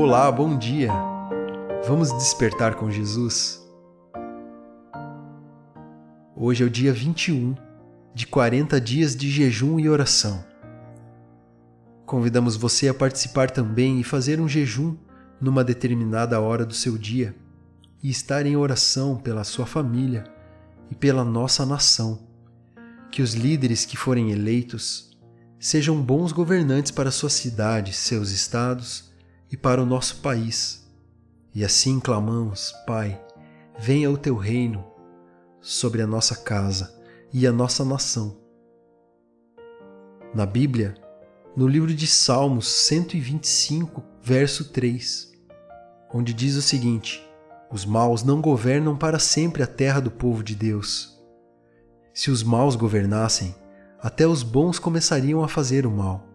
Olá, bom dia! Vamos despertar com Jesus? Hoje é o dia 21 de 40 dias de jejum e oração. Convidamos você a participar também e fazer um jejum numa determinada hora do seu dia e estar em oração pela sua família e pela nossa nação. Que os líderes que forem eleitos sejam bons governantes para suas cidades, seus estados e para o nosso país. E assim clamamos, Pai, venha o teu reino sobre a nossa casa e a nossa nação. Na Bíblia, no livro de Salmos 125, verso 3, onde diz o seguinte: Os maus não governam para sempre a terra do povo de Deus. Se os maus governassem, até os bons começariam a fazer o mal.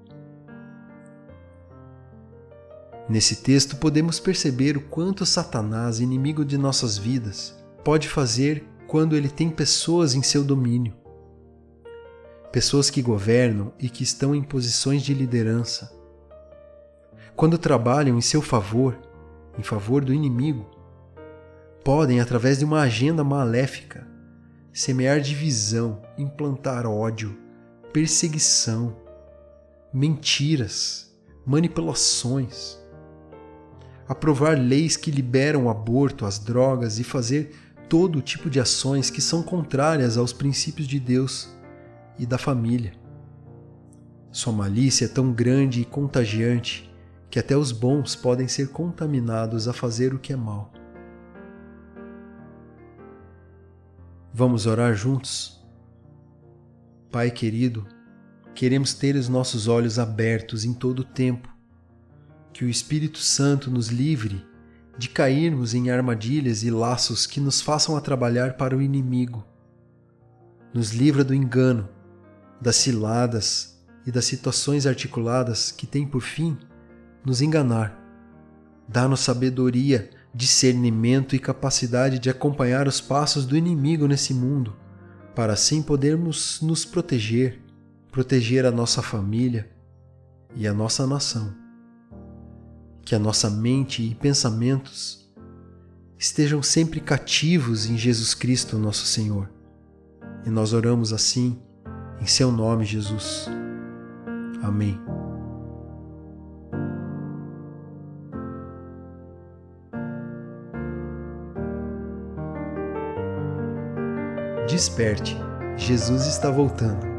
Nesse texto podemos perceber o quanto Satanás, inimigo de nossas vidas, pode fazer quando ele tem pessoas em seu domínio. Pessoas que governam e que estão em posições de liderança. Quando trabalham em seu favor, em favor do inimigo, podem, através de uma agenda maléfica, semear divisão, implantar ódio, perseguição, mentiras, manipulações, aprovar leis que liberam o aborto, as drogas e fazer todo tipo de ações que são contrárias aos princípios de Deus e da família. Sua malícia é tão grande e contagiante que até os bons podem ser contaminados a fazer o que é mal. Vamos orar juntos? Pai querido, queremos ter os nossos olhos abertos em todo o tempo, que o Espírito Santo nos livre de cairmos em armadilhas e laços que nos façam a trabalhar para o inimigo. Nos livra do engano, das ciladas e das situações articuladas que têm por fim nos enganar. Dá-nos sabedoria, discernimento e capacidade de acompanhar os passos do inimigo nesse mundo para assim podermos nos proteger, proteger a nossa família e a nossa nação. Que a nossa mente e pensamentos estejam sempre cativos em Jesus Cristo, nosso Senhor. E nós oramos assim, em Seu nome, Jesus. Amém. Desperte, Jesus está voltando.